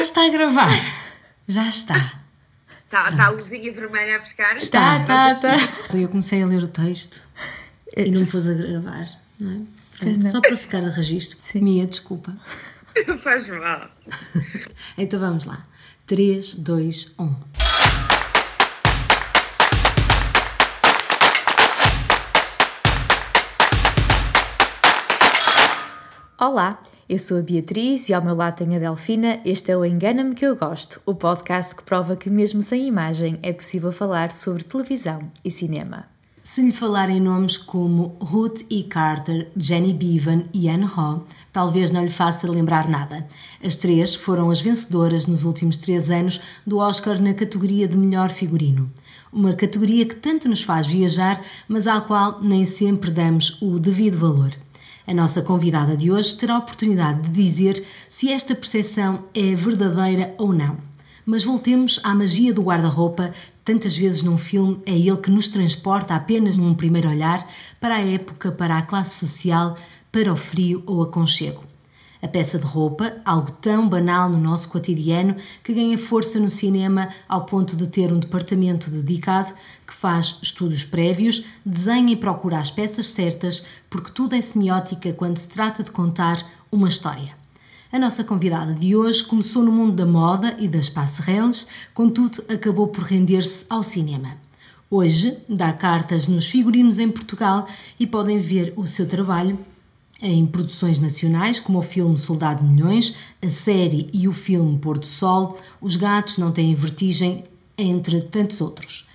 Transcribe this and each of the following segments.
Já está a gravar. Já está. Está tá a luzinha vermelha a pescar? Está, está, está. Eu comecei a ler o texto e não me pus a gravar, não é? Portanto, não. Só para ficar a registro. Mia, desculpa. Não faz mal. Então vamos lá. um. 3, 2, 1. Olá, eu sou a Beatriz e ao meu lado tenho a Delfina. Este é o Engana-me que eu gosto, o podcast que prova que mesmo sem imagem é possível falar sobre televisão e cinema. Se lhe falar em nomes como Ruth E. Carter, Jenny Bevan e Anne Ho, talvez não lhe faça lembrar nada. As três foram as vencedoras nos últimos três anos do Oscar na categoria de melhor figurino. Uma categoria que tanto nos faz viajar, mas à qual nem sempre damos o devido valor. A nossa convidada de hoje terá a oportunidade de dizer se esta percepção é verdadeira ou não. Mas voltemos à magia do guarda-roupa. Tantas vezes num filme é ele que nos transporta apenas num primeiro olhar para a época, para a classe social, para o frio ou aconchego. A peça de roupa, algo tão banal no nosso cotidiano, que ganha força no cinema ao ponto de ter um departamento dedicado que faz estudos prévios, desenha e procura as peças certas, porque tudo é semiótica quando se trata de contar uma história. A nossa convidada de hoje começou no mundo da moda e das passerelles, contudo acabou por render-se ao cinema. Hoje dá cartas nos figurinos em Portugal e podem ver o seu trabalho em produções nacionais, como o filme Soldado de Milhões, a série e o filme Pôr do Sol, Os Gatos Não Têm Vertigem, entre tantos outros.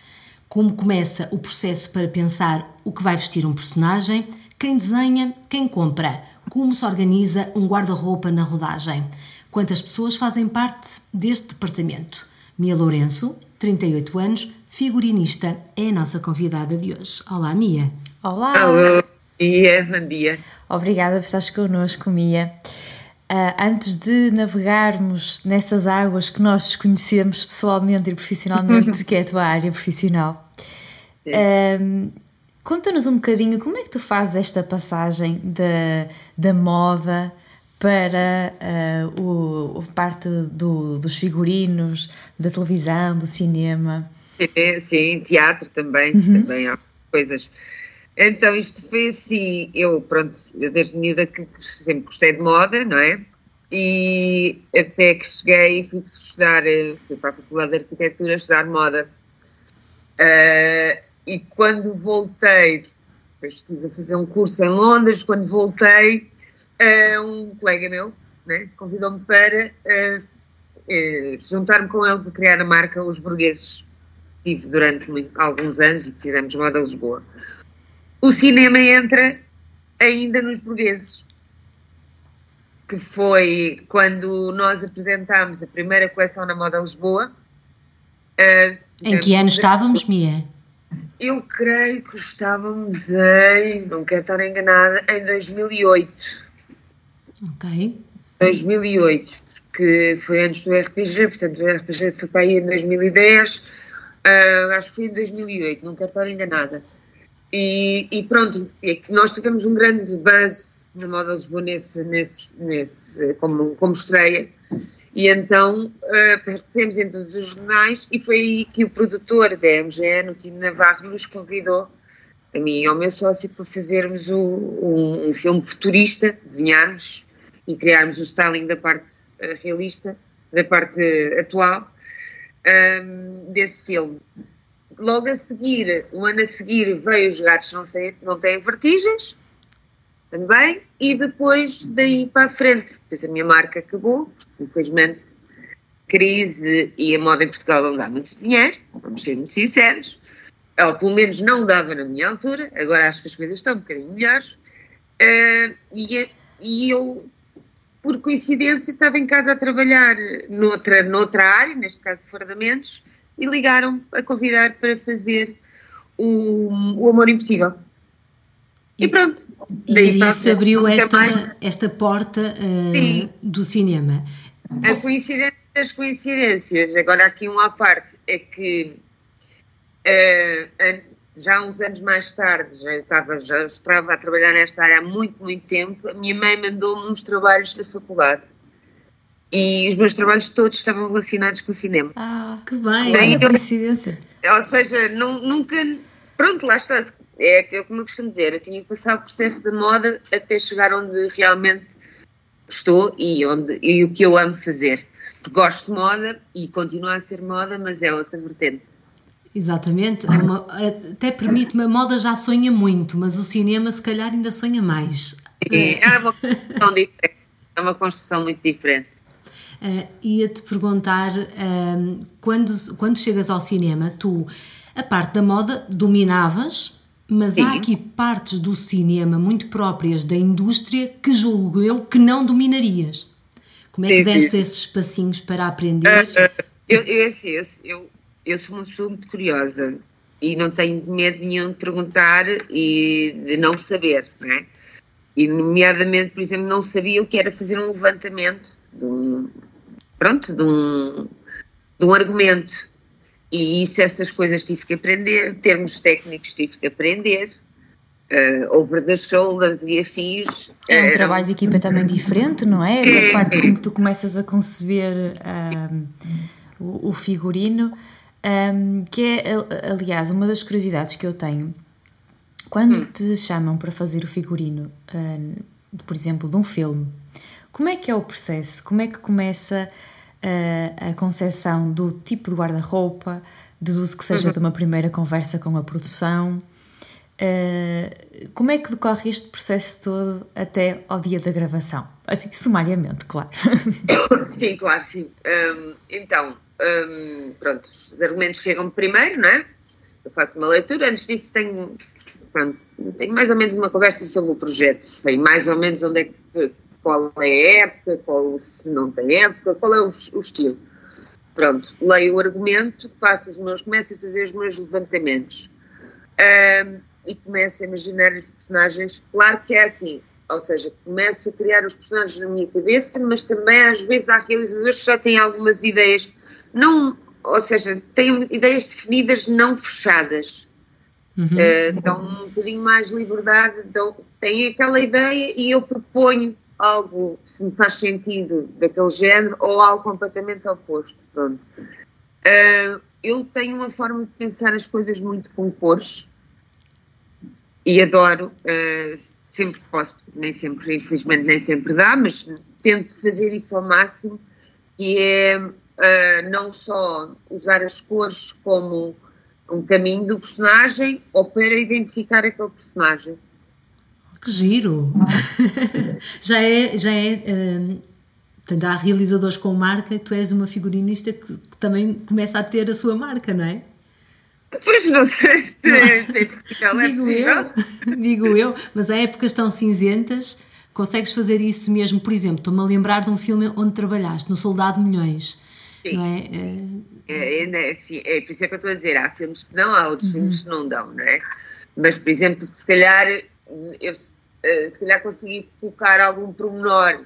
Como começa o processo para pensar o que vai vestir um personagem, quem desenha, quem compra, como se organiza um guarda-roupa na rodagem, quantas pessoas fazem parte deste departamento. Mia Lourenço, 38 anos, figurinista, é a nossa convidada de hoje. Olá, Mia. Olá! Alô, dia, bom dia. Obrigada por estares connosco, Mia. Ah, antes de navegarmos nessas águas que nós desconhecemos pessoalmente e profissionalmente, que é a tua área profissional, ah, conta-nos um bocadinho como é que tu fazes esta passagem da, da moda para ah, o, a parte do, dos figurinos, da televisão, do cinema. É, sim, teatro também, também há coisas. Então, isto foi assim, eu, pronto, desde miúda que sempre gostei de moda, não é? E até que cheguei e fui estudar, fui para a Faculdade de Arquitetura estudar moda. Ah, e quando voltei, depois estive a fazer um curso em Londres, quando voltei, ah, um colega meu né, convidou-me para eh, juntar-me com ele para criar a marca Os Burgueses. Tive durante muito- alguns anos e fizemos moda Lisboa o cinema entra ainda nos burgueses. Que foi quando nós apresentámos a primeira coleção na Moda Lisboa. Ah, Em que ano estávamos, Mia? Eu creio que estávamos em, não quero estar enganada, em 2008. Ok. 2008, porque foi antes do RPG, portanto o RPG foi para aí em 2010, ah, acho que foi em 2008, não quero estar enganada. E, e pronto, é nós tivemos um grande buzz na Moda Lisboa nesse, nesse, como, como estreia, e então uh, aparecemos em todos os jornais e foi aí que o produtor da MGN, o Tino Navarro, nos convidou, a mim e ao meu sócio, para fazermos o, um, um filme futurista, desenharmos e criarmos o styling da parte uh, realista, da parte atual um, desse filme. Logo a seguir, um ano a seguir, veio Os Gatos Não, sei, não Têm Vertigens, também, e depois daí para a frente, depois a minha marca acabou, infelizmente, crise e a moda em Portugal não dá muito dinheiro, vamos ser muito sinceros, ou pelo menos não dava na minha altura, agora acho que as coisas estão um bocadinho melhores, uh, e, e eu por coincidência, estava em casa a trabalhar noutra, noutra área, neste caso de fardamentos, e ligaram a convidar para fazer o, o Amor Impossível. E pronto. E a isso frente, abriu esta, mais. esta porta uh, do cinema. A coincidência das coincidências, agora aqui um à parte, é que uh, já uns anos mais tarde, já estava, já estava a trabalhar nesta área há muito, muito tempo, a minha mãe mandou-me uns trabalhos da faculdade. E os meus trabalhos todos estavam relacionados com o cinema. Ah, que bem, Tem, coincidência. Ou seja, não, nunca. Pronto, lá está. É, é como eu costumo dizer, eu tinha que passar o processo da moda até chegar onde realmente estou e, onde, e o que eu amo fazer. Gosto de moda e continua a ser moda, mas é outra vertente. Exatamente, é uma, até permite-me, a moda já sonha muito, mas o cinema se calhar ainda sonha mais. É, é uma construção diferente, é uma construção muito diferente. Uh, Ia-te perguntar, uh, quando, quando chegas ao cinema, tu a parte da moda dominavas, mas Sim. há aqui partes do cinema muito próprias da indústria que julgo eu que não dominarias. Como é que sim, deste esses passinhos para aprender? Uh, eu, eu, assim, eu, eu, eu sou uma pessoa muito curiosa e não tenho medo nenhum de perguntar e de não saber, não é? E, nomeadamente, por exemplo, não sabia o que era fazer um levantamento de um, pronto, de um, de um argumento. E isso, essas coisas tive que aprender, termos técnicos tive que aprender, uh, over the shoulders e afins. É um trabalho de equipa também diferente, não é? é. A parte como tu começas a conceber um, o, o, figurino, um, que é, aliás, uma das curiosidades que eu tenho. Quando hum. te chamam para fazer o figurino, um, por exemplo, de um filme, como é que é o processo? Como é que começa a, a concepção do tipo de guarda-roupa? Deduzo que seja uhum. de uma primeira conversa com a produção. Uh, como é que decorre este processo todo até ao dia da gravação? Assim, sumariamente, claro. Sim, claro, sim. Um, então, um, pronto, os argumentos chegam primeiro, não é? Eu faço uma leitura, antes disso tenho, pronto, tenho mais ou menos uma conversa sobre o projeto, sei mais ou menos onde é que qual é a época, qual se não tem época, qual é o, o estilo. Pronto, leio o argumento, faço os meus, começo a fazer os meus levantamentos um, e começo a imaginar os personagens. Claro que é assim, ou seja, começo a criar os personagens na minha cabeça, mas também às vezes há realizadores que já têm algumas ideias, não, ou seja, têm ideias definidas não fechadas. Uhum. Uh, dão um bocadinho mais liberdade, dão, têm aquela ideia e eu proponho algo, se me faz sentido, daquele género, ou algo completamente oposto. Pronto. Uh, eu tenho uma forma de pensar as coisas muito com cores e adoro, uh, sempre posso, nem sempre, infelizmente, nem sempre dá, mas tento fazer isso ao máximo, que é uh, não só usar as cores como um caminho do personagem ou para identificar aquele personagem, que giro! já é, já é um, portanto, há realizadores com marca, tu és uma figurinista que, que, também começa a ter a sua marca, não é? Pois não sei se é digo eu, digo eu, mas há épocas tão cinzentas, consegues fazer isso mesmo, por exemplo, estou-me a lembrar de um filme onde trabalhaste, no Soldado Milhões, Sim, não é? Sim. É, é, é, é, por isso é que eu estou a dizer, há filmes que não, há outros uhum. filmes que não dão, não é? Mas, por exemplo, se calhar eu eh, se calhar consegui colocar algum promenor.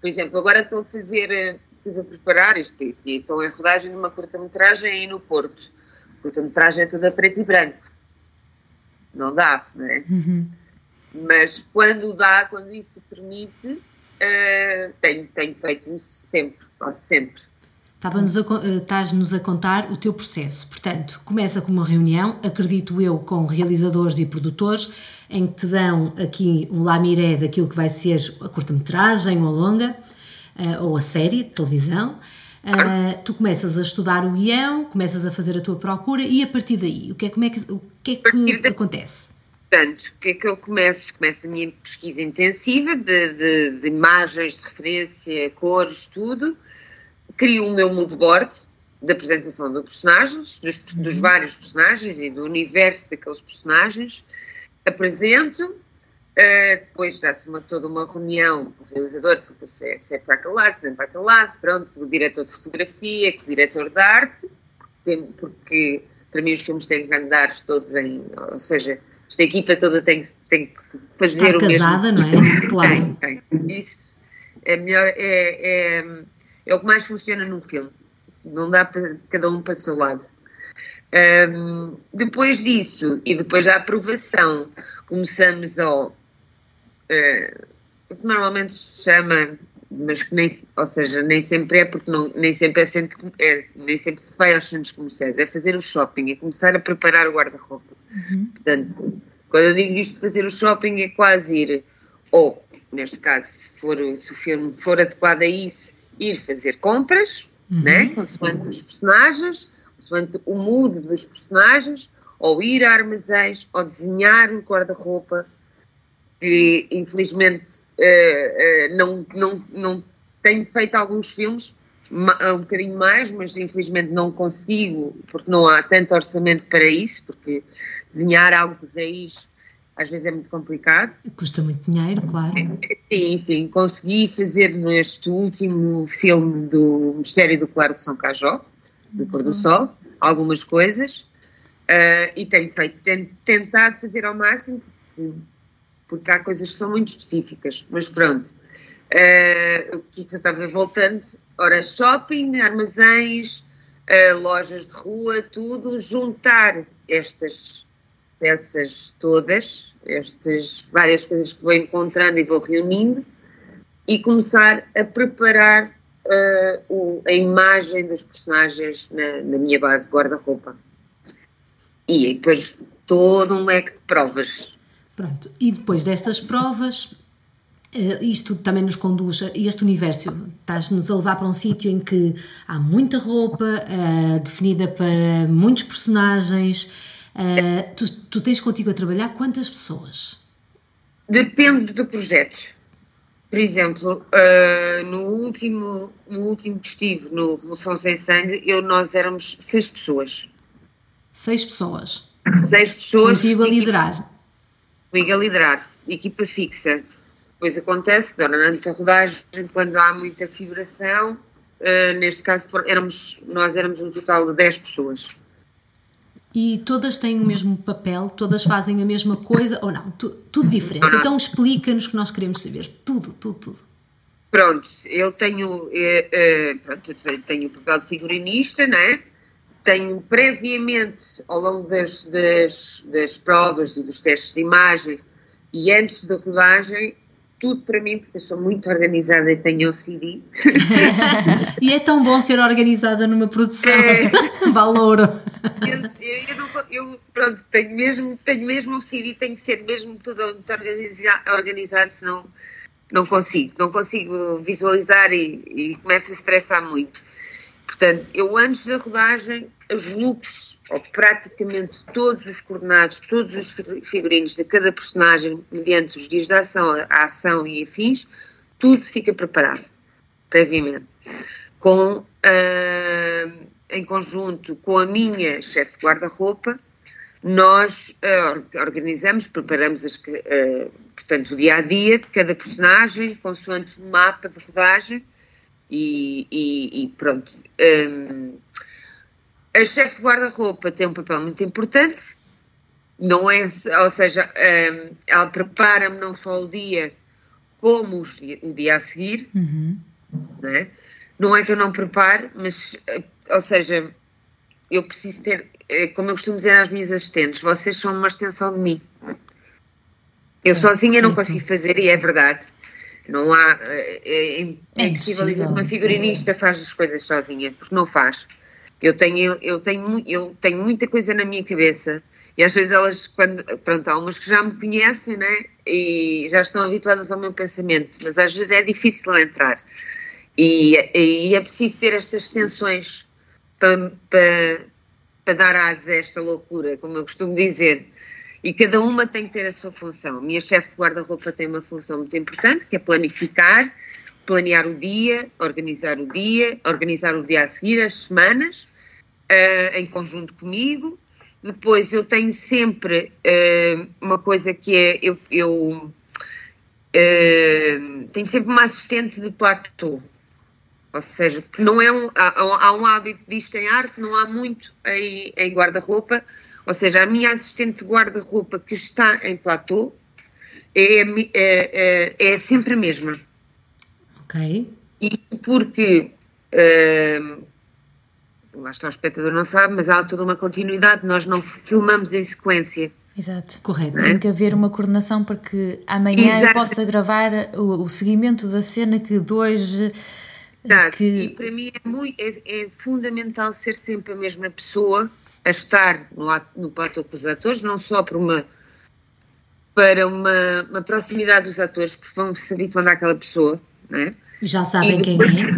Por exemplo, agora estou a fazer, eh, estive a preparar isto e estou em rodagem de uma curta-metragem aí no Porto. A curta-metragem é toda preto e branco. Não dá, não é? Uhum. Mas quando dá, quando isso permite, uh, tenho, tenho feito isso sempre, quase sempre. Estás-nos a contar o teu processo. Portanto, começa com uma reunião, acredito eu, com realizadores e produtores, em que te dão aqui um lamiré daquilo que vai ser a curta-metragem ou a longa, uh, ou a série de televisão. Uh, tu começas a estudar o guião, começas a fazer a tua procura e a partir daí, o que é, como é que, o que, é que acontece? Portanto, o que é que eu começo? Começo a minha pesquisa intensiva de, de, de imagens, de referência, cores, tudo. Crio o meu mood board da apresentação dos personagens, dos, dos uhum. vários personagens e do universo daqueles personagens apresento, uh, depois dá-se uma, toda uma reunião com o realizador, porque se é, se é para aquele lado, se não é para aquele lado, pronto, o diretor de fotografia, o diretor de arte, tem, porque para mim os filmes têm que andar todos em, ou seja, esta equipa toda tem, tem que fazer Está o casada, mesmo. não é? Claro. Tem, tem. Isso é melhor, é, é, é o que mais funciona num filme. Não dá para cada um para o seu lado. Um, depois disso, e depois da aprovação, começamos ao. Uh, normalmente se chama mas que nem, ou seja, nem sempre é porque não, nem sempre é, centro, é nem sempre se vai aos centros comerciais, é fazer o shopping, é começar a preparar o guarda-roupa. Uhum. Portanto, quando eu digo isto de fazer o shopping é quase ir, ou neste caso, se, for, se o filme for adequado a isso, ir fazer compras, uhum. né, consoante os personagens, consoante o mood dos personagens, ou ir a armazéns, ou desenhar o guarda-roupa, que infelizmente uh, uh, não, não, não tenho feito alguns filmes, um bocadinho mais, mas infelizmente não consigo, porque não há tanto orçamento para isso, porque desenhar algo de raiz às vezes é muito complicado. Custa muito dinheiro, claro. Sim, sim. Consegui fazer neste último filme do Mistério do Claro de São Cajó, do Pôr do uhum. Sol, algumas coisas. Uh, e tenho feito, tenho tentado fazer ao máximo, porque há coisas que são muito específicas, mas pronto. Uh, o que é eu estava voltando? Ora, shopping, armazéns, uh, lojas de rua, tudo, juntar estas peças todas, estas várias coisas que vou encontrando e vou reunindo e começar a preparar uh, o, a imagem dos personagens na, na minha base guarda-roupa. E depois todo um leque de provas Pronto, e depois destas provas, eh, isto também nos conduz a este universo. Estás-nos a levar para um sítio em que há muita roupa uh, definida para muitos personagens. Uh, tu, tu, tens contigo a trabalhar quantas pessoas? Depende do projeto. Por exemplo, uh, no, último, no último que estive no Revolução Sem Sangue, eu, nós éramos seis pessoas. Seis pessoas? Seis pessoas. Contigo a liderar? liga a liderar, equipa fixa. Depois acontece, durante a rodagem, quando há muita figuração, uh, neste caso for, éramos, nós éramos um total de 10 pessoas. E todas têm o mesmo papel, todas fazem a mesma coisa ou não? Tu, tudo diferente. Então explica-nos que nós queremos saber. Tudo, tudo, tudo. Pronto, eu tenho, eh, eh, pronto, tenho o papel de figurinista, né? tenho previamente, ao longo das, das, das, provas e dos testes de imagem e antes da rodagem, tudo para mim, porque eu sou muito organizada e tenho OCD. e é tão bom ser organizada numa produção. É. Valor. Eu, eu, não, eu, pronto, tenho mesmo, tenho mesmo OCD, tenho que ser mesmo tudo muito organizado, organizado senão não consigo. Não consigo visualizar e, e começo a estressar muito. Portanto, eu antes da rodagem, os looks, ou praticamente todos os coordenados, todos os figurinos de cada personagem, mediante os dias da ação, a ação e afins, tudo fica preparado, previamente. Com, uh, em conjunto com a minha chefe de guarda-roupa, nós uh, organizamos, preparamos as, uh, portanto, o dia a dia de cada personagem, consoante o mapa de rodagem, e, e, e pronto. Um, a chefe de guarda-roupa tem um papel muito importante, não é, ou seja, um, ela prepara-me não só o dia, como o dia a seguir, uhum. não, é? não é que eu não prepare, mas, eh, ou seja, eu preciso ter, eh, como eu costumo dizer às minhas assistentes, vocês são uma extensão de mim. Eu sozinha não consigo fazer, e é verdade. Não há. É, é, é impossível dizer que uma figurinista faz as coisas sozinha, porque não faz. Eu tenho, eu, tenho, eu tenho muita coisa na minha cabeça e às vezes elas, quando, pronto, há umas que já me conhecem, né? E já estão habituadas ao meu pensamento, mas às vezes é difícil entrar. E, e é preciso ter estas tensões para, para, para dar asa a esta loucura, como eu costumo dizer. E cada uma tem que ter a sua função. A minha chefe de guarda-roupa tem uma função muito importante, que é planificar, planear o dia, organizar o dia, organizar o dia a seguir, as semanas, uh, em conjunto comigo. Depois eu tenho sempre uh, uma coisa que é, eu, eu uh, tenho sempre uma assistente de platô. Ou seja, não é um, há, há um hábito disto em arte, não há muito em, em guarda-roupa, ou seja, a minha assistente de guarda-roupa que está em platô é, é, é, é, sempre a mesma. Ok. E porque, uh, lá está o espectador não sabe, mas há toda uma continuidade, nós não filmamos em sequência. Exato. Correto. Tem que haver uma coordenação para que amanhã Exato. eu possa gravar o, o seguimento da cena que dois. Que... E para mim é, muito, é, é, fundamental ser sempre a mesma pessoa a estar no, no platô com os atores, não só por uma para uma, uma proximidade dos atores, porque vão se habituando àquela pessoa, né? Já sabem depois, quem é.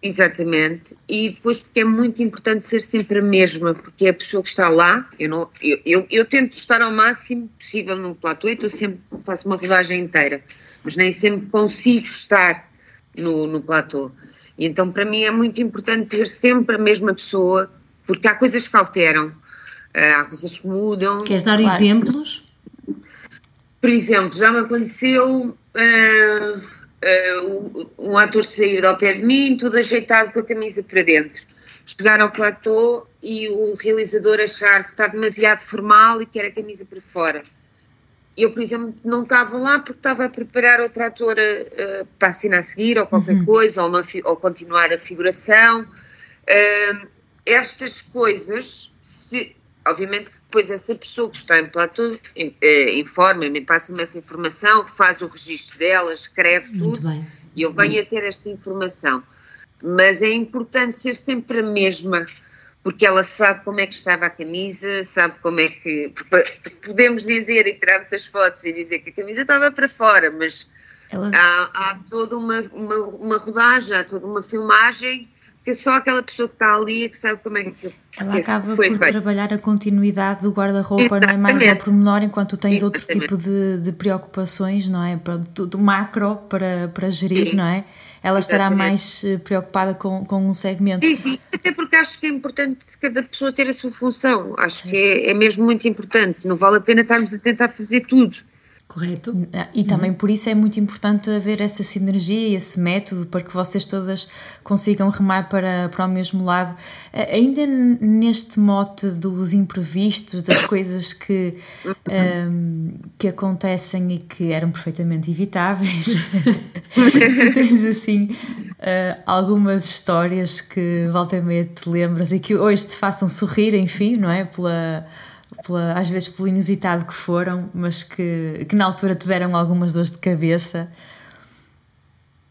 Exatamente. E depois porque é muito importante ser sempre a mesma, porque é a pessoa que está lá. Eu, não, eu, eu, eu tento estar ao máximo possível num platô e estou sempre, faço uma rodagem inteira, mas nem sempre consigo estar no, no platô. Então para mim é muito importante ter sempre a mesma pessoa, porque há coisas que alteram, eh, há coisas que mudam. Queres dar claro. exemplos? Por exemplo, já me aconteceu. Uh, uh, um ator sair ao pé de mim, tudo ajeitado com a camisa para dentro. Chegar ao platô e o realizador achar que está demasiado formal e quer a camisa para fora. Eu, por exemplo, não estava lá porque estava a preparar outra atora uh, para assinar a seguir ou qualquer uhum. coisa, ou, uma, ou, continuar a figuração. Uh, estas coisas, se, obviamente que depois essa pessoa que está em platô eh, informa-me, passa-me essa informação, faz o registro dela, escreve Muito tudo bem. e eu venho a ter esta informação. Mas é importante ser sempre a mesma, porque ela sabe como é que estava a camisa, sabe como é que. Podemos dizer e tirarmos as fotos e dizer que a camisa estava para fora, mas ela... há, há, toda uma, uma, uma rodagem, há toda uma filmagem que só aquela pessoa que está ali é que sabe como é que Ela que acaba por feito. trabalhar a continuidade do guarda-roupa, não é mais ao pormenor, enquanto tens outro tipo de, de, preocupações, não é? Do, do macro para, para gerir, sim. não é? Ela estará mais eh, preocupada com, com um segmento. Sim, sim, até porque acho que é importante cada pessoa ter a sua função. Acho sim. que é, é mesmo muito importante. Não vale a pena estarmos a tentar fazer tudo. Correto. Ah, e também uhum. por isso é muito importante haver essa sinergia e esse método para que vocês todas consigam remar para, para o mesmo lado. Ah, ainda neste mote dos imprevistos, das coisas que, um, que acontecem e que eram perfeitamente evitáveis, tu tens assim uh, algumas histórias que volta e meia te lembras e que hoje te façam sorrir, enfim, não é? Pela pela, às vezes pelo inusitado que foram, mas que, que na altura tiveram algumas dores de cabeça.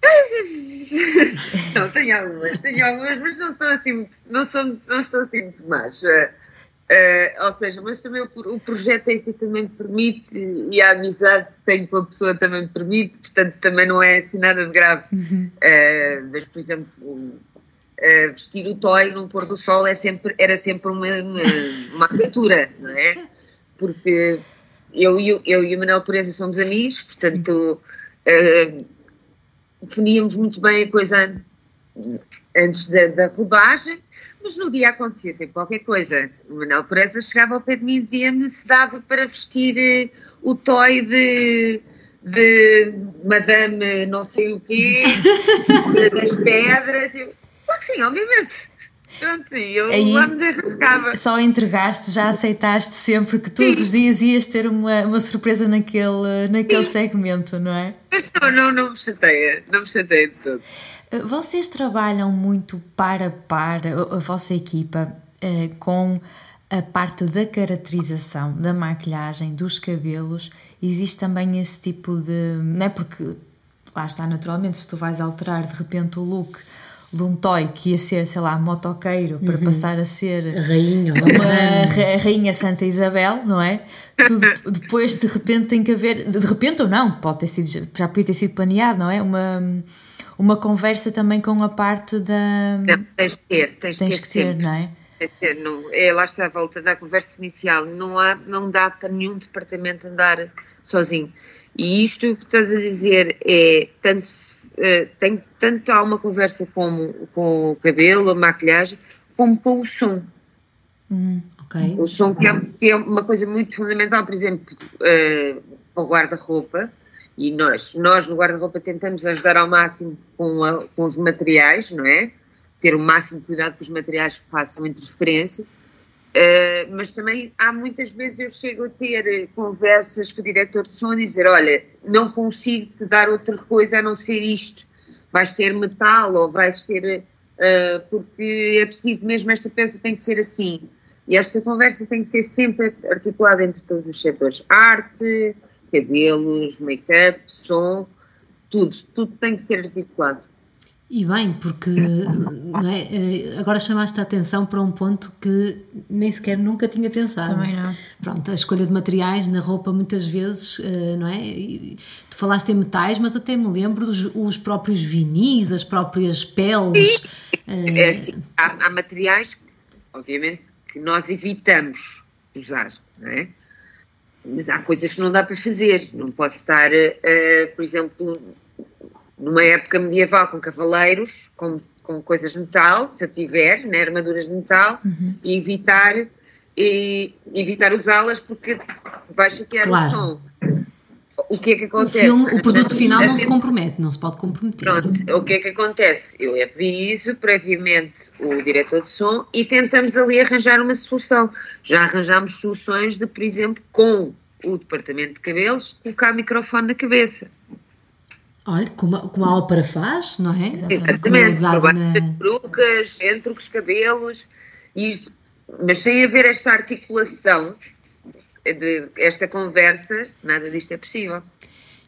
não, tenho algumas, tenho algumas, mas não são assim muito, não são, não são assim muito más. Uh, ou seja, mas também o, o, projeto em si também me permite e a amizade que tenho com a pessoa também me permite, portanto também não é assim nada de grave. Uhum. Uh, mas, por exemplo, uh, vestir o toy no pôr do sol é sempre, era sempre uma, uma, uma aventura, não é? Porque eu, eu, eu e o Manuel Pureza somos amigos, portanto uh, definíamos muito bem a coisa antes da, da rodagem, mas no dia acontecia sempre qualquer coisa. O Manuel Pureza chegava ao pé de mim e dizia-me se dava para vestir uh, o toy de de Madame não sei o quê, das pedras. Eu, Claro que sim, obviamente. Pronto, eu Aí, lá me desenrascava. Só entregaste, já aceitaste sempre que todos sim. os dias ias ter uma, uma surpresa naquele, naquele segmento, não é? Mas não, não, não me chateia, não me chateia de tudo. Eh, vocês trabalham muito para par, a vossa equipa, eh, com a parte da caracterização, da maquilhagem, dos cabelos. Existe também esse tipo de. Não é porque lá está naturalmente, se tu vais alterar de repente o look de um toy que ia ser, sei lá, motoqueiro para uhum. passar a ser rainha, uma rainha Santa Isabel, não é? Tudo, depois de repente tem que haver, de repente ou não, pode ter sido, já podia ter sido planeado, não é? Uma, uma conversa também com a parte da. Não, tens de ter, tens, tens ter que ter, sempre. não é? Não, é, lá está a volta da conversa inicial, não, há, não dá para nenhum departamento andar sozinho. E isto que estás a dizer é tanto uh, tem tanto há uma conversa com, com o cabelo, a maquilhagem, como com o som. Hum, okay. O som que é, que é, uma coisa muito fundamental, por exemplo, uh, para o guarda-roupa, e nós, nós no guarda-roupa tentamos ajudar ao máximo com, a, com os materiais, não é? Ter o máximo cuidado com os materiais que façam interferência, Uh, mas também há muitas vezes eu chego a ter conversas com o diretor de som a dizer: Olha, não consigo te dar outra coisa a não ser isto. Vais ter metal ou vais ter. Uh, porque é preciso mesmo, esta peça tem que ser assim. E esta conversa tem que ser sempre articulada entre todos os setores: arte, cabelos, make-up, som, tudo, tudo tem que ser articulado. E bem, porque é? Eh, agora chamaste a atenção para um ponto que nem sequer nunca tinha pensado. Também não. Pronto, a escolha de materiais na roupa muitas vezes, eh, não é? Tu falaste em metais, mas até me lembro dos os próprios vinis, as próprias peles. É, é assim, há, há materiais, obviamente, que nós evitamos usar, não é? Mas há coisas que não dá para fazer. Não posso estar, uh, por exemplo, numa época medieval com cavaleiros, com, com coisas de metal, se eu tiver, né, armaduras de metal, uhum. e evitar, e, evitar usá-las porque vai chatear claro. o som. O que é que acontece? O, filme, o produto final não se compromete, não se pode comprometer. Pronto, o que é que acontece? Eu aviso previamente o diretor de som e tentamos ali arranjar uma solução. Já arranjámos soluções de, por exemplo, com o departamento de cabelos, colocar microfone na cabeça. Olha, como, como a ópera faz, não é? Exatamente, por na... perucas, entre os cabelos, isso, mas sem haver esta articulação de esta conversa, nada disto é possível.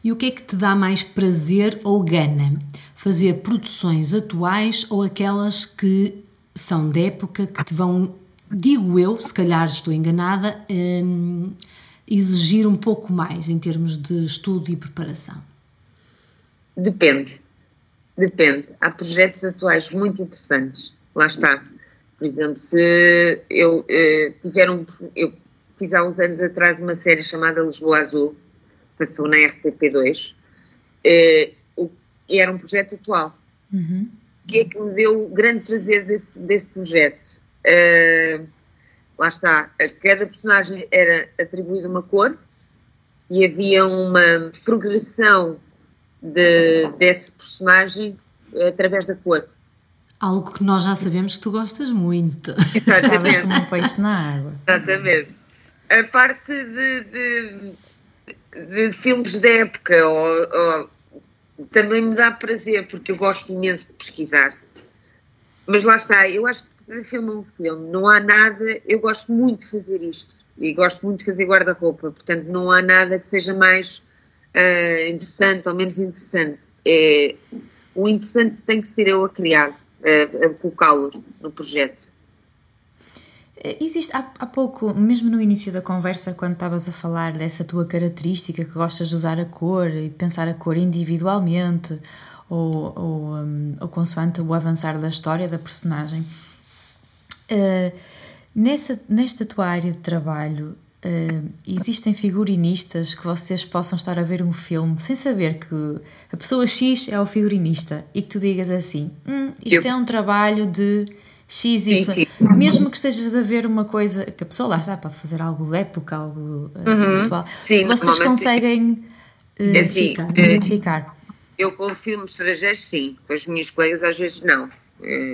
E o que é que te dá mais prazer ou gana? Fazer produções atuais ou aquelas que são de época, que te vão, digo eu, se calhar estou enganada, hum, exigir um pouco mais em termos de estudo e preparação? Depende. Depende. Há projetos atuais muito interessantes. Lá está. Por exemplo, se eu eh, tiver um. Eu fiz há uns anos atrás uma série chamada Lisboa Azul, passou na RTP2, eh, o, e era um projeto atual. Uhum. O que é que me deu grande prazer desse, desse projeto? Uh, lá está, a cada personagem era atribuída uma cor e havia uma progressão de, desse personagem através da cor. Algo que nós já sabemos que tu gostas muito. Exatamente. como um peixe na água. Exatamente. A parte de, de, de filmes da época ou, ou, também me dá prazer, porque eu gosto imenso de pesquisar. Mas lá está, eu acho que de filme a um filme não há nada. Eu gosto muito de fazer isto e gosto muito de fazer guarda-roupa, portanto, não há nada que seja mais uh, interessante ou menos interessante. É, o interessante tem que ser eu a criar, a, a colocá-lo no projeto. Eh, existe, há, há pouco, mesmo no início da conversa, quando estavas a falar dessa tua característica que gostas de usar a cor e de pensar a cor individualmente ou, ou, um, ou consoante o avançar da história da personagem, uh, nessa, nesta tua área de trabalho, Uh, existem figurinistas que vocês possam estar a ver um filme sem saber que a pessoa X é o figurinista e que tu digas assim: hum, isto Eu... é um trabalho de X e sim, sim. mesmo que estejas a ver uma coisa que a pessoa lá está, pode fazer algo de época, algo uh, uhum. atual, sim, vocês conseguem uh, identificar, identificar. Eu com filmes estrangeiros, sim, com as minhas colegas às vezes não,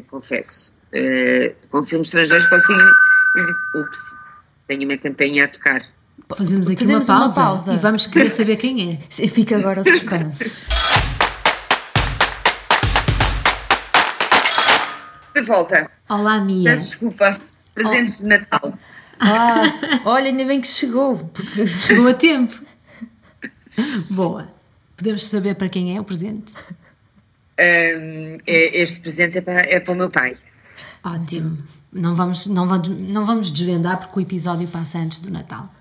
confesso. com filmes estrangeiros consigo. Tenho uma campanha a tocar. Fazemos aqui Fazemos uma, pausa uma, pausa e vamos querer saber quem é. Fica agora o suspense. De volta. Olá, Mia. Peço desculpa. Presentes oh. de Natal. Ah, olha, ainda bem que chegou. Porque... Chegou a tempo. Boa. Podemos saber para quem é o presente? Um, é, este presente é para, é para o meu pai. Ótimo. Não vamos, não, vamos, não vamos desvendar porque o episódio passa antes do Natal.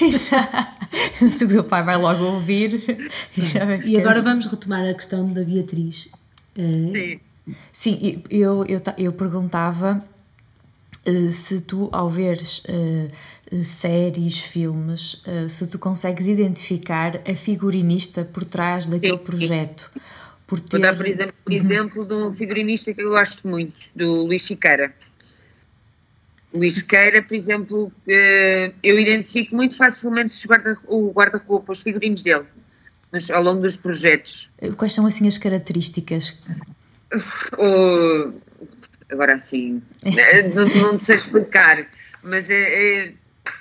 Exato. o teu pai vai logo ouvir. E, e agora vamos retomar a questão da Beatriz. Sim. Sim, eu, eu, eu perguntava uh, se tu, ao veres uh, séries, filmes, uh, se tu consegues identificar a figurinista por trás daquele Sim. projeto. Por ter... Vou dar, por exemplo, uhum. exemplo de um figurinista que eu gosto muito, do Luís Chiqueira. Luís Chiqueira, por exemplo, eu identifico muito facilmente guarda, o guarda-roupa, os figurinos dele, ao longo dos projetos. Quais são, assim, as características? O, agora, assim, não, não sei explicar, mas é, é...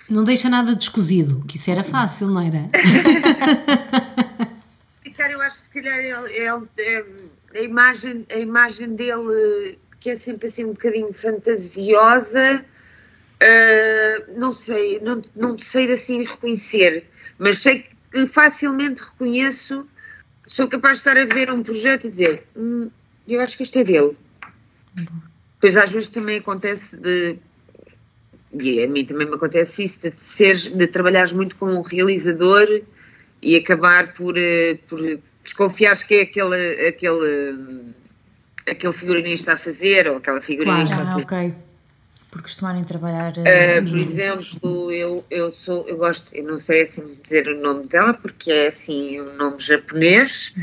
Não deixa nada descozido, que isso era fácil, não era? acho que se calhar ele, ele, é, a, imagem, a imagem dele, que é sempre assim um bocadinho fantasiosa, Uh, não sei, não, não sei assim reconhecer, mas sei que facilmente reconheço, sou capaz de estar a ver um projeto e dizer, hum, eu acho que este é dele. Pois às vezes também acontece de, e a mim também me acontece isso, de, ser, de trabalhares muito com um realizador e acabar por, eh, por desconfiares que é aquele, aquele, aquele figurinista a fazer ou aquela figurinista claro. a fazer. Ah, ok por costumarem trabalhar. Uh, por exemplo, eu, eu sou, eu gosto, eu não sei assim dizer o nome dela porque é assim um nome japonês,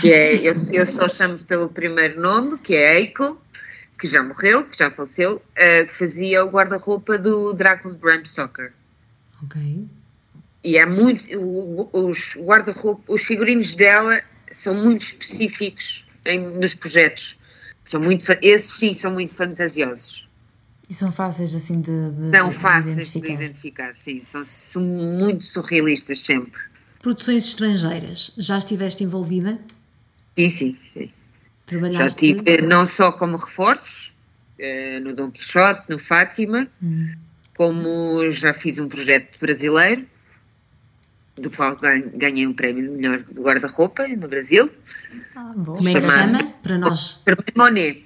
que é, eu, eu só chamo pelo primeiro nome, que é Eiko, que já morreu, que já faleceu, uh, que fazia o guarda-roupa do Drácula de Bram Stoker. Ok. E é muito, os guarda-roupa, os figurinos dela são muito específicos em, nos projetos. São muito, esses sim são muito fantasiosos. E são fáceis assim de, de São fáceis identificar. de identificar, sim. São, são muito surrealistas sempre. Produções estrangeiras, já estiveste envolvida? Sim, sim. sim. Já estive não só como reforços, eh, no Dom Quixote, no Fátima, hum. como já fiz um projeto brasileiro, do qual ganhei um prémio de melhor guarda-roupa no Brasil. Ah, Como é que se chama? Para nós. Monet.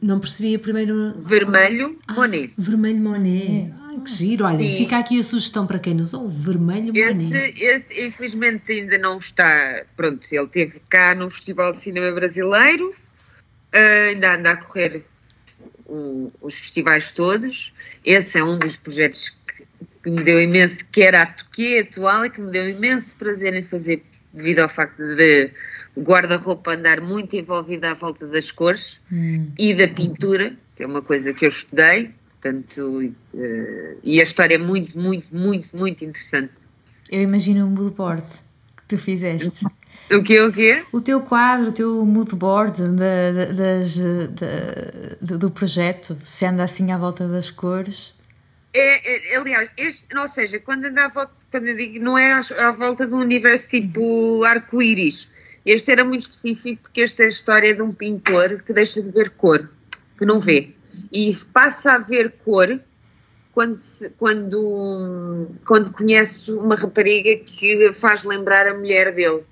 Não percebi primeiro. Vermelho ah, Monet. Vermelho Monet. É. Ai, que giro. Olha, Sim. fica aqui a sugestão para quem nos ouve: Vermelho Monet. Esse, esse, infelizmente, ainda não está. Pronto, ele teve cá no Festival de Cinema Brasileiro, uh, ainda anda a correr o, os festivais todos. Esse é um dos projetos que, me deu imenso, que era é atual e que me deu imenso prazer em fazer, devido ao facto de o guarda-roupa andar muito envolvido à volta das cores hum. e da pintura, que é uma coisa que eu estudei, portanto, uh, e a história é muito, muito, muito, muito interessante. Eu imagino um moodboard que tu fizeste. O quê, o quê? O teu quadro, o teu moodboard da, da, das, da, do projeto, se anda assim à volta das cores. É, é, aliás, este, ou seja, quando anda volta, quando eu digo, não é à, à volta de um universo tipo arco-íris, este era muito específico porque esta é a história de um pintor que deixa de ver cor, que não vê. E passa a ver cor quando, se, quando, quando conhece uma rapariga que faz lembrar a mulher dele.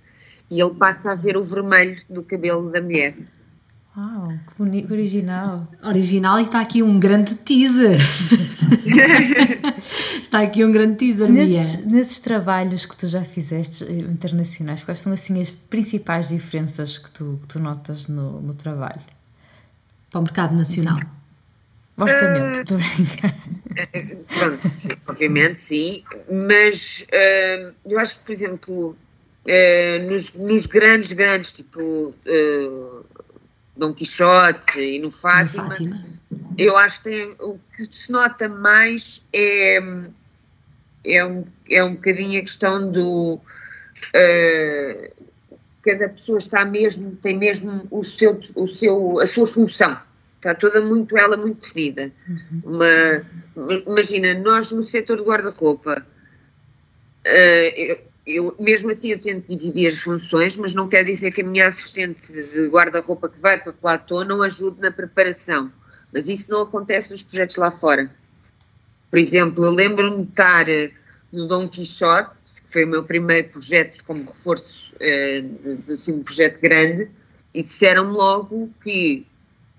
E ele passa a ver o vermelho do cabelo da mulher. Uau, que original. Original e está aqui um grande teaser. está aqui um grande teaser, nesses, nesses trabalhos que tu já fizeste eh, internacionais, quais são assim as principais diferenças que tu, que tu notas no, no trabalho? Para o mercado nacional. O orçamento, uh, uh, Pronto, sim, obviamente sim, mas uh, eu acho que, por exemplo, nos, nos, grandes, grandes, tipo Dom Quixote e no Fátima, no Fátima, eu acho que tem, o que se nota mais é, é, um, é um bocadinho a questão do. Uh, cada pessoa está mesmo, tem mesmo o seu, o seu, a sua função. Está toda muito, ela muito definida. Uhum. Uma, imagina, nós no setor de guarda-roupa, uh, eu, mesmo assim eu tento dividir as funções, mas não quer dizer que a minha assistente de guarda-roupa que vai para Platô não ajude na preparação. Mas isso não acontece nos projetos lá fora. Por exemplo, eu lembro-me de estar eh, no Dom Quixote, que foi o meu primeiro projeto como reforço eh, de, de, assim, um projeto grande, e disseram-me logo que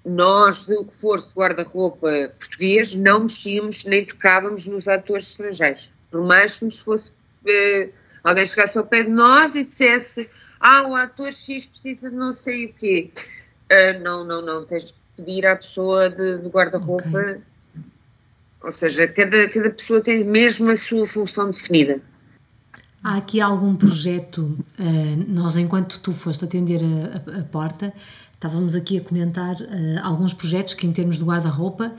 nós, do reforço de guarda-roupa português, não mexíamos nem tocávamos nos atores estrangeiros, por mais que nos fosse eh, alguém chegasse ao pé de nós e dissesse ah, o ator X precisa de não sei o quê. Uh, não, não, não, tens de pedir à pessoa de, de guarda-roupa. Okay. Ou seja, cada, cada pessoa tem mesmo a sua função definida. Há aqui algum projeto, uh, nós enquanto tu foste atender a, a, a porta, estávamos aqui a comentar uh, alguns projetos que em termos de guarda-roupa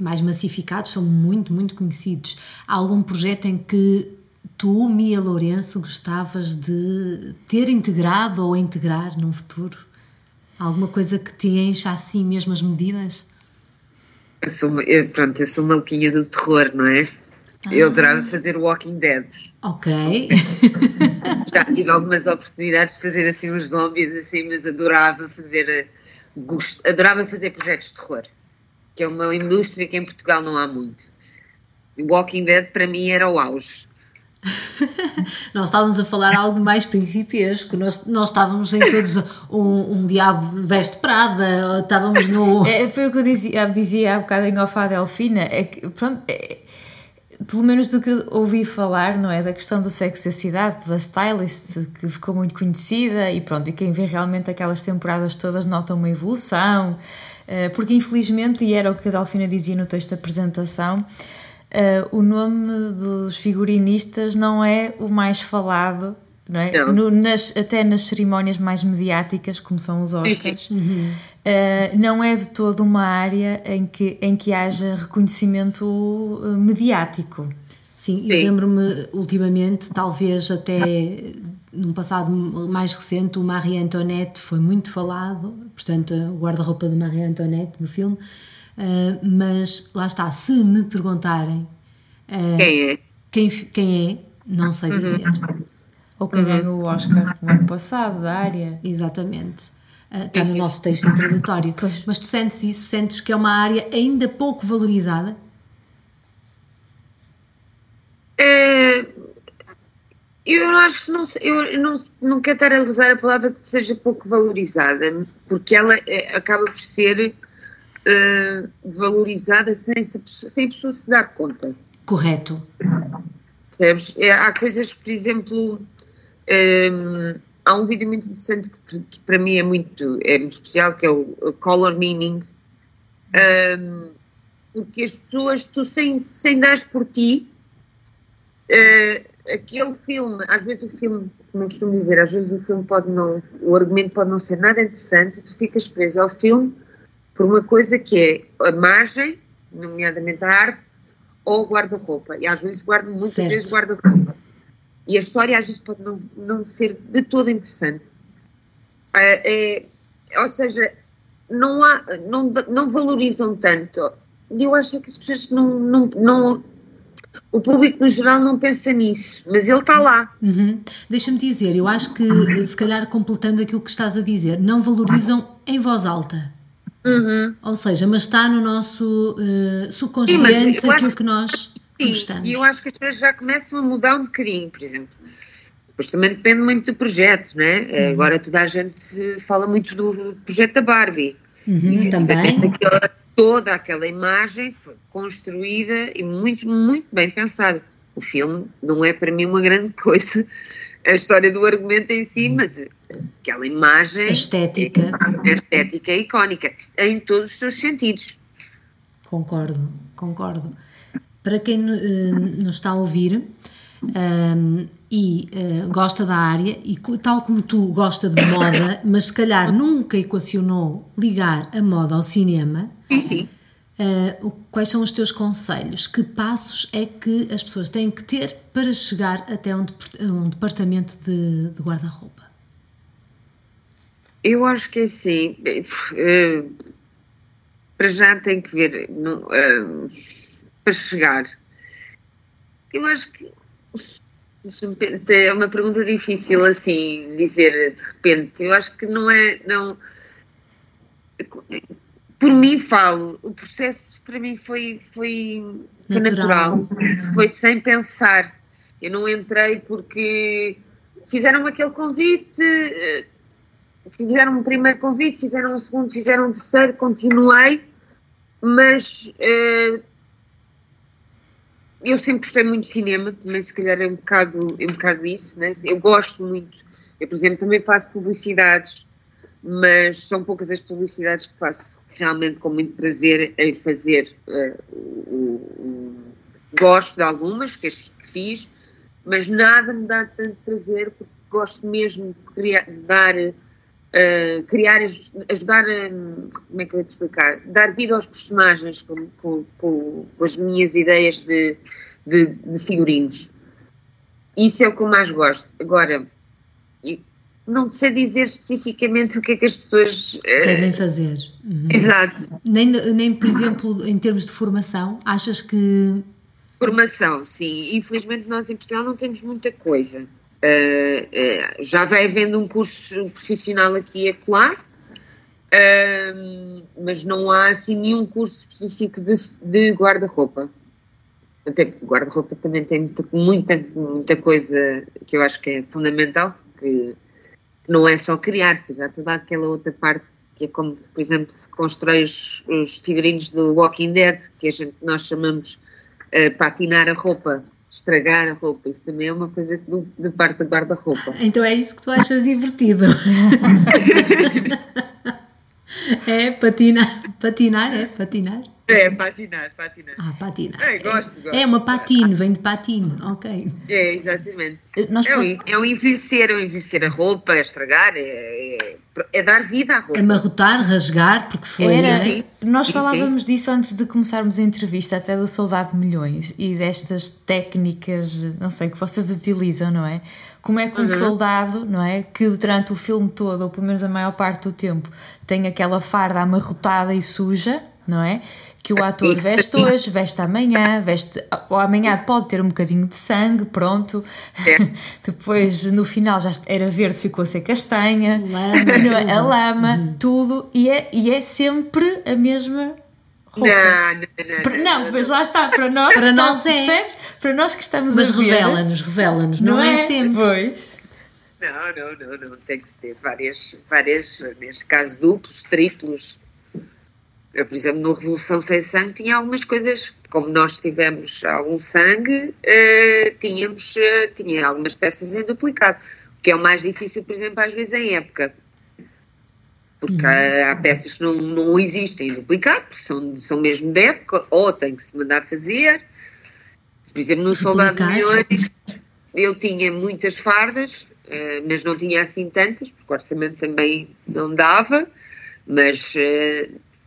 mais massificados são muito, muito conhecidos. Há algum projeto em que tu, Mia Lourenço, gostavas de ter integrado ou integrar num futuro? Alguma coisa que te encha assim mesmo as medidas? Eu sou, uma, eu, pronto, eu sou maluquinha do terror, não é? Ah. Eu adorava fazer Walking Dead. Ok. Já tive algumas oportunidades de fazer assim uns zombies assim, mas adorava fazer, adorava fazer projetos de terror. que é uma indústria que em Portugal não há muito. Walking Dead para mim era o auge. nós estávamos a falar algo mais principiesco, nós, nós estávamos em todos um, um diabo veste prada, estávamos no. É, foi o que eu dizia, dizia há bocado em Ofa Delfina, é que, pronto, é, pelo menos do que ouvi falar, não é? Da questão do sexo e a cidade, da stylist que ficou muito conhecida e pronto, e quem vê realmente aquelas temporadas todas nota uma evolução, eh, porque infelizmente, e era o que a Delfina dizia no texto da apresentação uh, o nome dos figurinistas não é o mais falado, não é? Não. No, nas, até nas cerimónias mais mediáticas, como são os Oscars, uhum. uh, não é de todo uma área em que, em que haja reconhecimento uh, mediático. Sim, eu lembro-me ultimamente, talvez até num passado mais recente, o Marie Antoinette foi muito falado, portanto, o guarda-roupa de Marie Antoinette no filme, Uh, mas lá está, se me perguntarem uh, quem é, quem, quem é, não sei uhum. dizer. Ou quem uhum. ganhou o Oscar no ano passado, da área. Exatamente. Uh, está no nosso texto introdutório. Pois. Mas tu sentes isso? Sentes que é uma área ainda pouco valorizada? eu acho que não, eu não, não quero estar a usar a palavra que seja pouco valorizada, porque ela é, acaba por ser uh, valorizada sem, sem a pessoa se dar conta. Correto. Percebes? É, há coisas, por exemplo, um, eh, há um vídeo muito interessante que, que, para mim é muito, é muito especial, que é o, o Color Meaning, um, eh, porque as pessoas, tu sem, sem dar por ti, uh, aquele filme, às vezes o filme, como eu costumo dizer, às vezes o filme pode não, o argumento pode não ser nada interessante, tu ficas preso ao filme por uma coisa que é a margem, nomeadamente a arte, ou o guarda-roupa. E às vezes guardo, muitas certo. vezes guarda-roupa. E a história às vezes pode não, não ser de todo interessante. É, é, ou seja, não, há, não, não valorizam tanto. E eu acho que as pessoas não, não, não o público no geral não pensa nisso, mas ele está lá. Uhum. Deixa-me dizer, eu acho que, se calhar completando aquilo que estás a dizer, não valorizam em voz alta. Uhum. Ou seja, mas está no nosso uh, subconsciente sim, aquilo que nós sim, gostamos. E eu acho que as coisas já começam a mudar um bocadinho, por exemplo. Depois também depende muito do projeto, né? Uhum. Agora toda a gente fala muito do, do projeto da Barbie. Uhum, e, também. Aquela, toda aquela imagem foi construída e muito, muito bem pensada. O filme não é para mim uma grande coisa, a história do argumento em si, mas aquela imagem. A estética. A estética é icónica, em todos os seus sentidos. Concordo, concordo. Para quem uh, nos está a ouvir um, ehm, e uh, gosta da área, e tal como tu gosta de moda, mas se calhar nunca equacionou ligar a moda ao cinema. Sim, sim. Uh, quais são os teus conselhos? Que passos é que as pessoas têm que ter para chegar até um, um departamento de, de guarda-roupa? Eu acho que é assim. Uh, para já tem que ver. Uh, para chegar. Eu acho que. É uma pergunta difícil assim dizer de repente. Eu acho que não é. Não, por mim falo, o processo para mim foi, foi, foi natural. natural. Foi sem pensar. Eu não entrei porque fizeram aquele convite eh, fizeram um primeiro convite, fizeram um segundo, fizeram um terceiro, continuei, mas uh, eu sempre gostei muito de cinema, também se calhar é um bocado, é um bocado isso, né? eu gosto muito, eu por exemplo também faço publicidades, mas são poucas as publicidades que faço realmente com muito prazer em fazer, uh, gosto de algumas que, que fiz, mas nada me dá tanto prazer porque gosto mesmo de, criar, de dar Uh, criar, ajudar a, como é que eu te explicar, dar vida aos personagens com, com, com as minhas ideias de, de, de, figurinos. Isso é o que eu mais gosto. Agora, não sei dizer especificamente o que é que as pessoas uh, devem fazer. Uhum. Exato. Nem, nem, por exemplo, em termos de formação, achas que. Formação, sim. Infelizmente, nós em Portugal não temos muita coisa. Uh, uh, já vai havendo um curso profissional aqui e acolá, Uh, mas não há assim nenhum curso específico de, de guarda-roupa. Até guarda-roupa também tem muita, muita, muita coisa que eu acho que é fundamental, que não é só criar, pois há toda aquela outra parte que é como, por exemplo, se constrói os, os figurinos do Walking Dead, que a gente, nós chamamos uh, patinar a roupa, estragar a roupa, isso também é uma coisa de, de parte do guarda-roupa. Então é isso que tu achas divertido. é patinar, patinar, é patinar. É, patinar, patinar. Ah, patinar. É, gosto, gosto. É uma patine, vem de patine, ok. É, exatamente. Nós É um, é um envelhecer, é um envelhecer a roupa, é estragar, é, é, é dar vida à roupa. Amarrotar, rasgar, porque foi. Era, é? Sim. nós Sim, falávamos sim. disso antes de começarmos a entrevista, até do Soldado de Milhões e destas técnicas, não sei, que vocês utilizam, não é? Como é que um Uhum. soldado, não é? Que durante o filme todo, ou pelo menos a maior parte do tempo, tem aquela farda amarrotada e suja, não é? Que o ator veste hoje, veste amanhã, veste. Ou amanhã pode ter um bocadinho de sangue, pronto. É. Depois, no final, já era verde, ficou a ser castanha. Lama, Não é? a tudo. lama, tudo. E é, e é sempre a mesma roupa. Não, não, não. Não, mas lá está, para nós, Para que nós estamos, é. percebes? Para nós que estamos Mas a ver. revela-nos, revela-nos, não, é, sempre. Pois. Não, não, não, não. Tem que se ter várias, várias, neste caso, duplos, triplos. Por exemplo, no Revolução Sem Sangue tinha algumas coisas, como nós tivemos algum sangue, eh, tínhamos, eh, tinha algumas peças em duplicado, o que é o mais difícil, por exemplo, às vezes em época. Porque há, há peças que não, não existem em duplicado, porque são, são mesmo de época, ou tem que se mandar fazer. Por exemplo, no Soldado de. Milhões, eu tinha muitas fardas, eh, mas não tinha assim tantas, porque o orçamento também não dava, mas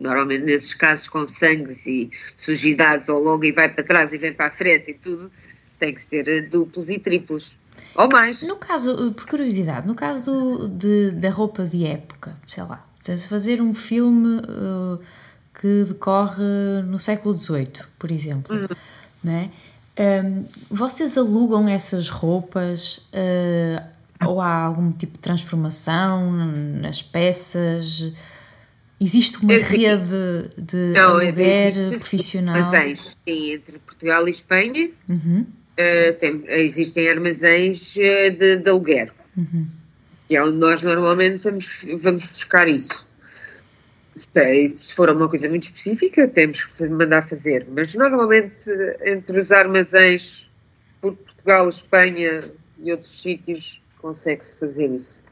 normalmente nesses casos com sangues e sujidades ao longo e vai para trás e vem para a frente e tudo, tem que ter eh, duplos e triplos, ou mais. No caso, por curiosidade, no caso de, da roupa de época, sei lá, se fazer um filme uh, que decorre no século XVIII, por exemplo, não é? Um, vocês alugam essas roupas uh, ou há algum tipo de transformação nas peças? Existe uma assim, rede de Não, aluguer profissional? armazéns, sim, entre Portugal e Espanha, Uhum. eh, tem- existem armazéns eh, de, de aluguer, que é onde nós normalmente vamos, vamos buscar isso. Se, se for uma coisa muito específica, temos que mandar fazer, mas normalmente entre os armazéns por Portugal, Espanha e outros sítios, consegue-se fazer isso.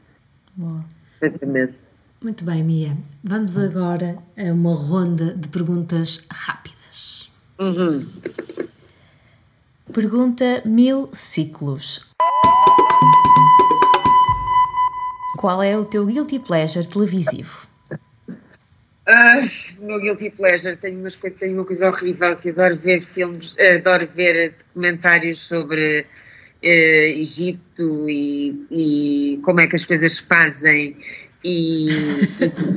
Boa. perfeitamente. Muito bem, Mia. Vamos agora a uma ronda de perguntas rápidas. Uhum. Pergunta mil ciclos. Qual é o teu guilty pleasure televisivo? Ah, meu guilty pleasure tenho, coi- tenho uma coisa horrível que adoro ver filmes, adoro ver documentários sobre eh, Egito e, e como é que as coisas se fazem e,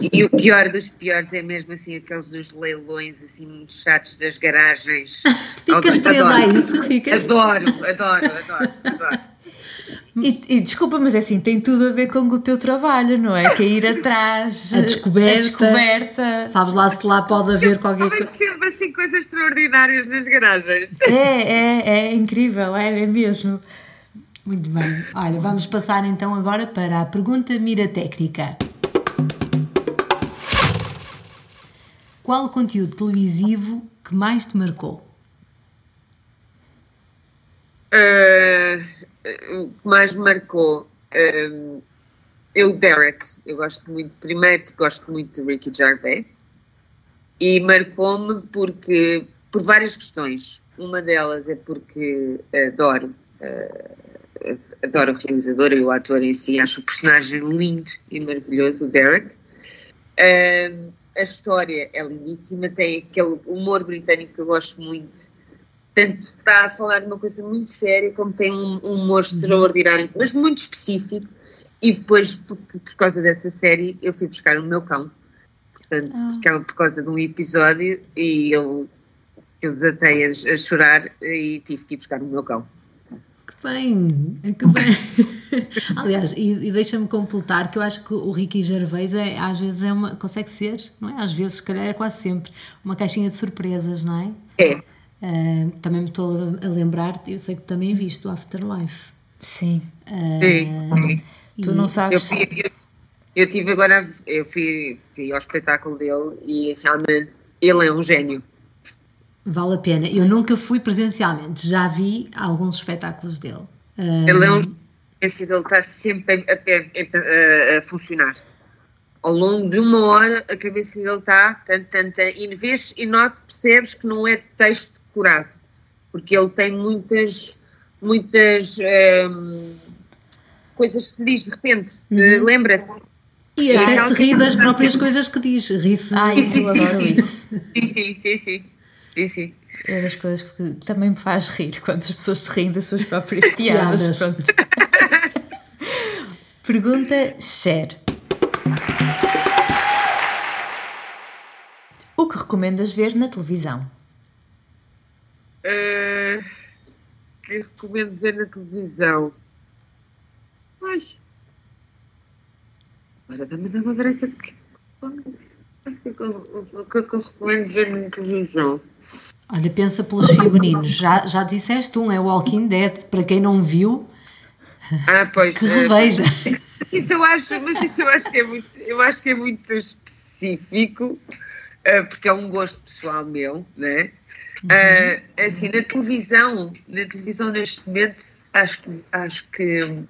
e- e o pior dos piores é mesmo assim aqueles dos leilões assim muito chatos das garagens. Ficas Adoro, presa a isso? Ficas? Adoro, adoro, adoro, adoro. E, e desculpa, mas é assim, tem tudo a ver com o teu trabalho, não é? Que é ir atrás, A descoberta. a descoberta. Sabes lá se lá pode haver qualquer Há coisa. sempre assim coisas extraordinárias nas garagens. É, é, é incrível, é, é mesmo. Muito bem. Olha, vamos passar então agora para a pergunta mira técnica. Qual o conteúdo televisivo que mais te marcou? Uh, o que mais me marcou um, eu Derek eu gosto muito primeiro gosto muito de Ricky Gervais e marcou-me porque por várias questões uma delas é porque adoro uh, adoro o realizador e o ator em si acho o personagem lindo e maravilhoso o Derek Um, a história é lindíssima tem aquele humor britânico que eu gosto muito tanto está a falar de uma coisa muito séria, como tem um, um humor extraordinário, mas muito específico. E depois, por, por causa dessa série, eu fui buscar o meu cão. Portanto, porque ela- por causa de um episódio, e eu, eu desatei a, a chorar e tive que ir buscar o meu cão. Que bem, que bem. Aliás, e, e deixa-me completar que eu acho que o Ricky Gervais é, às vezes é uma, consegue ser, não é? Às vezes, se calhar é quase sempre, uma caixinha de surpresas, não é? É. Uh, também me estou a, a, lembrar, eu sei que também viste o Afterlife. Sim. Uh, sim, sim. Tu não sabes. Eu, eu, eu tive agora, eu fui, fui ao espetáculo dele e realmente ele é um gênio. Vale a pena. Eu nunca fui presencialmente, já vi alguns espetáculos dele. Uh, ele é um ele está sempre a, a, a, a, funcionar. Ao longo de uma hora, a cabeça dele está tanto, tanto, e vês e note, percebes que não é texto decorado, porque ele tem muitas, muitas um, coisas que diz de repente, uhum. lembra-se. E sim, até se ri das próprias coisas que diz, ri-se. Ah, isso, eu adoro isso. Sim, sim, sim. Sim, sim. É das coisas que também me faz rir quando as pessoas se riem das suas próprias piadas. Pergunta Cher. O que recomendas ver na televisão? Uh, que recomendo ver na televisão? Ai. Agora dá-me dar uma breca de que. O que é que eu recomendo ver na televisão? Olha, pensa pelos figurinos. Já, já disseste um, é Walking Dead. Para quem não viu, ah, pois, que reveja. Isso eu acho, mas isso eu acho que é muito, eu acho que é muito específico, uh, porque é um gosto pessoal meu, né? Uh, assim, na televisão, na televisão neste momento, acho que, acho que,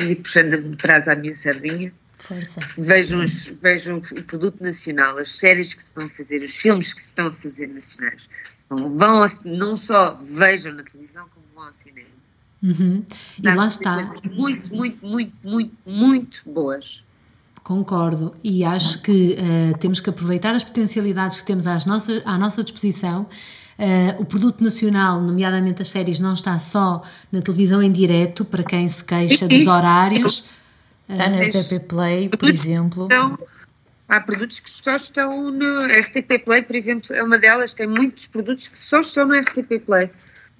e puxando-me para a minha sardinha, Força. Vejam, vejam o produto nacional, as séries que se estão a fazer, os filmes que se estão a fazer nacionais. Então, vão, não só vejam na televisão, como vão ao cinema. Uhum. E lá está. Muito, muito, muito, muito, muito boas. Concordo, e acho que uh, temos que aproveitar as potencialidades que temos às nossas, à nossa disposição. Uh, o produto nacional, nomeadamente as séries, não está só na televisão em direto, para quem se queixa dos horários. Está na RTP Play, por exemplo. Então, há produtos que só estão no RTP Play, por exemplo, é uma delas, tem muitos produtos que só estão no RTP Play.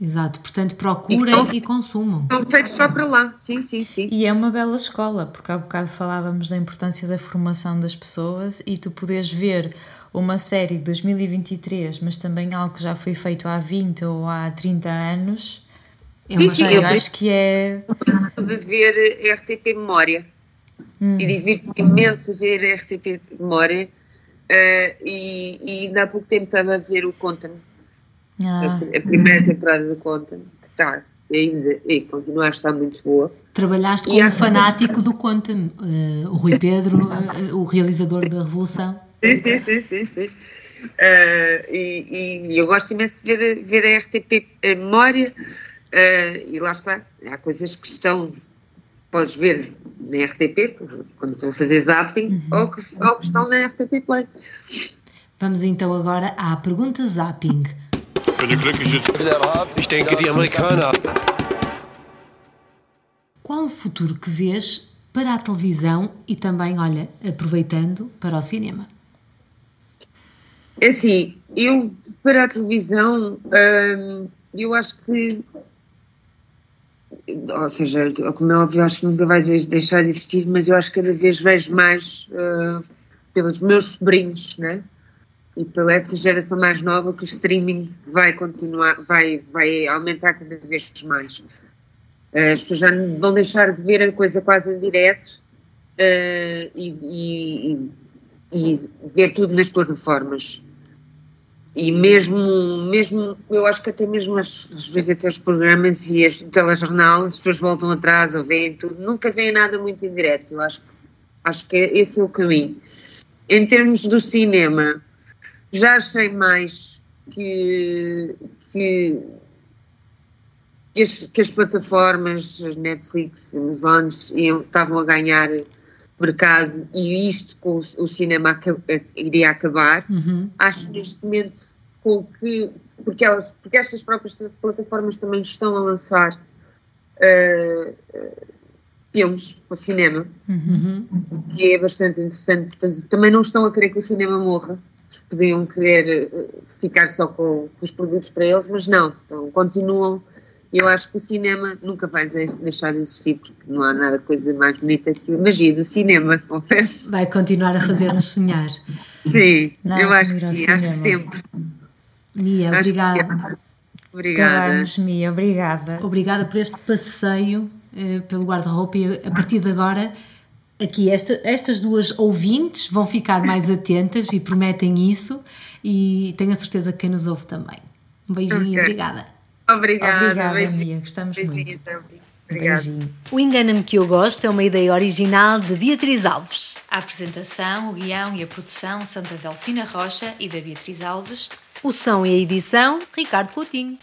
Exato, portanto procurem e, e consumam. Estão feitos só para lá, sim, sim, sim. E é uma bela escola, porque há bocado falávamos da importância da formação das pessoas e tu podes ver uma série de 2023, mas também algo que já foi feito há 20 ou há 30 anos. É sim, sim, eu acho que é. De ver RTP Memória. Hum. E divirto-me imenso ver RTP Memória. Uh, e, e ainda há pouco tempo estava a ver o Conta-me ah. A, a, primeira temporada do Conta, que está ainda e continua a estar muito boa. Trabalhaste com um fanático do Conta, uh, o Rui Pedro, uh, o realizador da Revolução. Sim, sim, sim, sim. sim. E, e, eu gosto imenso de ver, ver a RTP a memória e lá está, há coisas que estão, podes ver na RTP, quando estou a fazer zapping, uhum. ou, que, ou que estão na RTP Play. Vamos então agora à pergunta zapping. Bin glückliche Ich denke, die Amerikaner. Qual o futuro que vês para a televisão e também, olha, aproveitando para o cinema? É assim, eu para a televisão, hum, eu acho que, ou seja, como é óbvio, acho que nunca vai deixar de existir, mas eu acho que cada vez vejo mais uh, pelos meus sobrinhos, né? e pela essa geração mais nova que o streaming vai continuar, vai, vai aumentar cada vez mais. Eh, as pessoas já vão deixar de ver a coisa quase em direto uh, e, e, e, ver tudo nas plataformas. E mesmo, mesmo, eu acho que até mesmo às, às vezes até os programas e as, o telejornal, as pessoas voltam atrás ou veem tudo, nunca veem nada muito em direto. Eu acho, acho que esse é o caminho. Em termos do cinema, já achei mais que, que, que, as, que as plataformas, as Netflix, Amazons, iam, estavam a ganhar mercado e isto com o, cinema iria acabar. Uhum. Acho neste momento com que, porque, elas, porque estas próprias plataformas também estão a lançar uh, uh, filmes para o cinema, uhum. que é bastante interessante. Portanto, também não estão a querer que o cinema morra podiam querer eh, ficar só com, com, os produtos para eles, mas não, então continuam Eu acho que o cinema nunca vai deixar de existir, porque não há nada coisa mais bonita que a magia do cinema, confesso. Vai continuar a fazer-nos sonhar. Sim, não, eu acho que sim, acho que sempre. Mia, acho obrigada. Obrigada. Acabamos, Mia, obrigada. Obrigada por este passeio eh, pelo guarda-roupa e a partir de agora aqui esta, estas duas ouvintes vão ficar mais atentas e prometem isso e tenho a certeza que quem nos ouve também. Um beijinho okay. e obrigada. Obrigada, obrigada beijinho. Mia, gostamos beijinho, muito. Também. Obrigada. Beijinho. O Engana-me que eu gosto é uma ideia original de Beatriz Alves. A apresentação, o guião e a produção são da Delfina Rocha e da Beatriz Alves. O som e a edição, Ricardo Coutinho.